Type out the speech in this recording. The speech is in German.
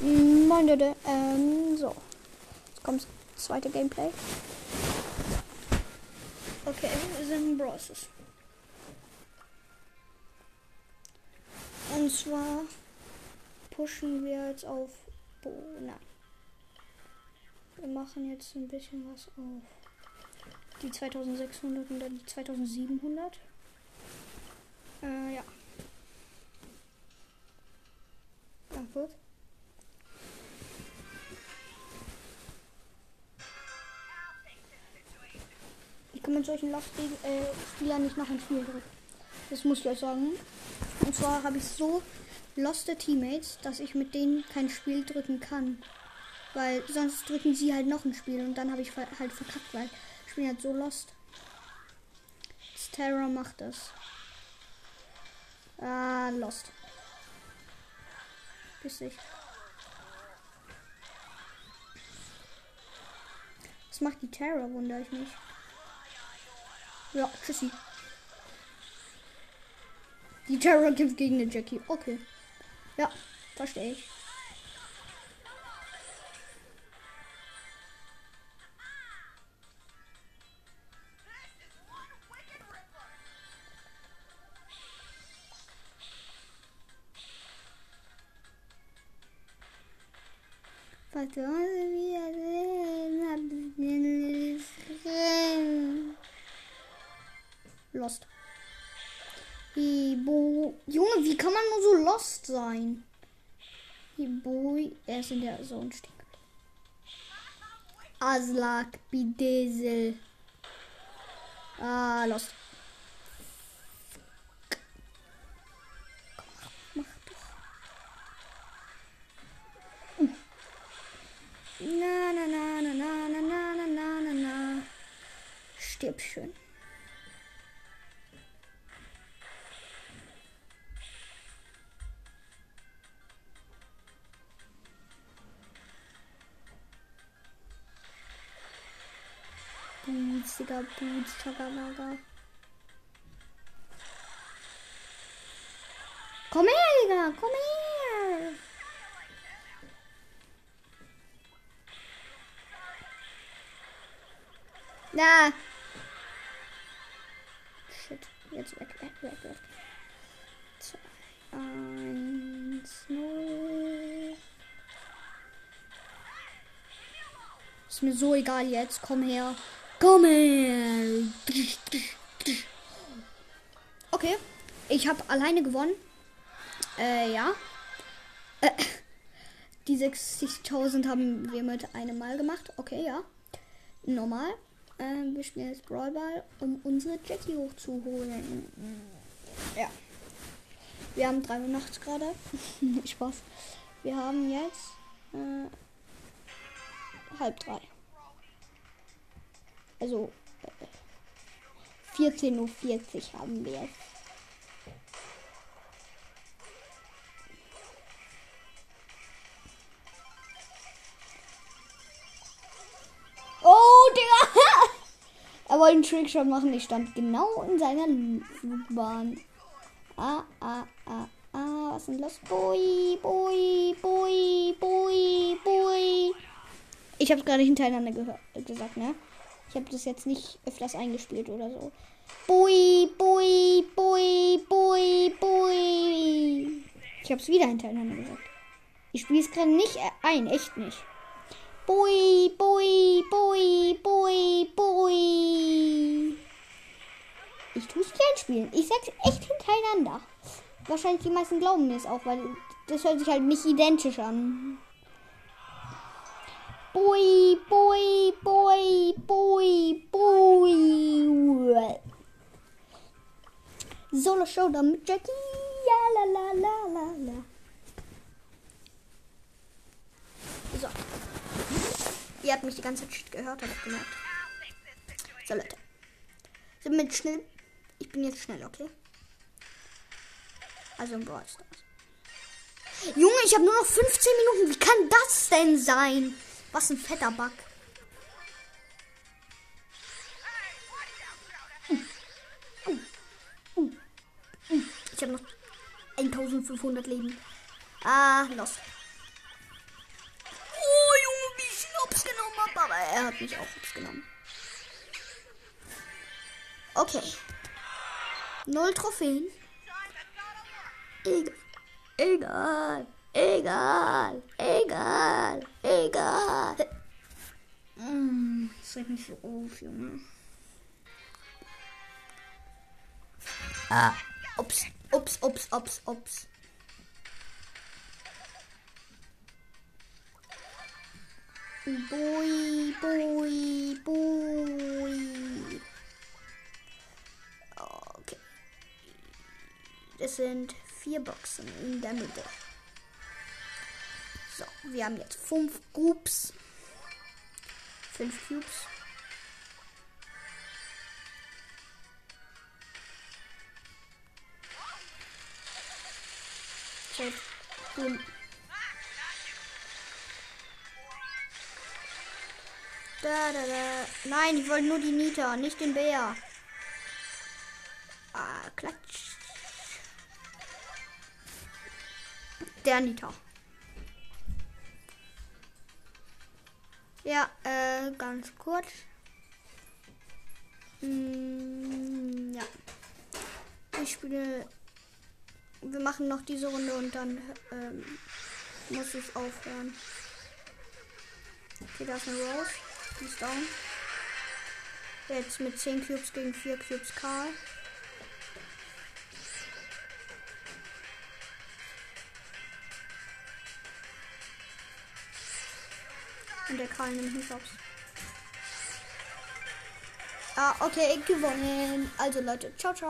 Moin Leute, ähm, so. Jetzt kommt das zweite Gameplay. Okay, wir sind in Bros. Und zwar pushen wir jetzt auf. Bo Nein. Wir machen jetzt ein bisschen was auf die 2600 und dann die 2700. Äh. Ja, mit solchen Lost-Spielern äh, nicht noch ein Spiel drücken. Das muss ich euch sagen. Und zwar habe ich so loste Teammates, dass ich mit denen kein Spiel drücken kann. Weil sonst drücken sie halt noch ein Spiel und dann habe ich halt verkackt, weil ich bin halt so lost. Das Terror macht das. Ah, lost. Bis ich. Was macht die Terror, wundere ich mich. Ja, tschüssi. Die Terror kämpft gegen den Jackie. Okay. Ja, verstehe ich. Lost. Ibo. Junge, wie kann man nur so lost sein? Iboi. Er ist in der Zone stehen. Aslak Bidesel. Ah, lost. Na, na, na, na, na, na, na, na, na, na, na. Stirb schön. Digga, Boots, Chagamaga. Komm her, Digga, komm her. Na. Shit. Jetzt weg, weg, weg, weg. Zwei, eins, null. Ist mir so egal jetzt. Komm her. Komm her. Okay. Ich habe alleine gewonnen. Äh, ja. Äh, die 60.000 haben wir mit einem Mal gemacht. Okay, ja. Normal. Ähm, wir spielen jetzt Brawlball, um unsere Jackie hochzuholen. Ja. Wir haben 3 Uhr nachts gerade. Spaß. Wir haben jetzt äh, halb drei. Also äh, 14.40 Uhr haben wir jetzt. Oh, Digga! er wollte einen Trickshot machen. Ich stand genau in seiner Flugbahn. Ah, ah, ah, ah. Was ist denn los? Bui, bui, bui, bui, bui. Ich habe es gerade hintereinander gesagt, ne? Ich habe das jetzt nicht öfters eingespielt oder so. Bui, bui, bui, bui, bui. Ich habe es wieder hintereinander gesagt. Ich spiele es gerade nicht ein, echt nicht. Bui, bui, bui, bui, bui. Ich tue es nicht einspielen. Ich sag's echt hintereinander. Wahrscheinlich die meisten glauben mir es auch, weil das hört sich halt nicht identisch an. Bui, bui, bui, bui. Solo Showdown mit Jackie. Ja, la, la, la, la, la. So. Ihr habt mich die ganze Zeit gehört, habt gemerkt. So, Leute. Sind mit schnell. Ich bin jetzt schnell, okay? Also im Brawl. Junge, ich habe nur noch 15 Minuten. Wie kann das denn sein? Was ein fetter Bug. Ich habe noch 1500 Leben. Ah, los. Oh, Junge, wie ich ihn Hops genommen habe. Aber er hat mich auch Hops genommen. Okay. Null Trophäen. Egal. Egal. Egal. Egal. Egal. Mmh, das regt mich so auf, Junge. Ah, ups. Ups, ups, ups, ups. Bui, bui, bui. Okay. Das sind vier Boxen in der Mitte. So, wir haben jetzt fünf Groups. Fünf Cubes. Check. Boom. Da, da, da. Nein, ich wollte nur die Nita, nicht den Bär. Ah, klatsch. Der Nita. Ja, äh, ganz kurz. Mm, ja. Ich spiele. Wir machen noch diese Runde und dann ähm, muss ich aufhören. Okay, da ist eine Rose. Die ist down. Jetzt mit 10 Cubes gegen 4 Cubes Karl. Und der Karl nimmt mich aufs. Ah, okay, gewonnen. Also Leute, ciao, ciao.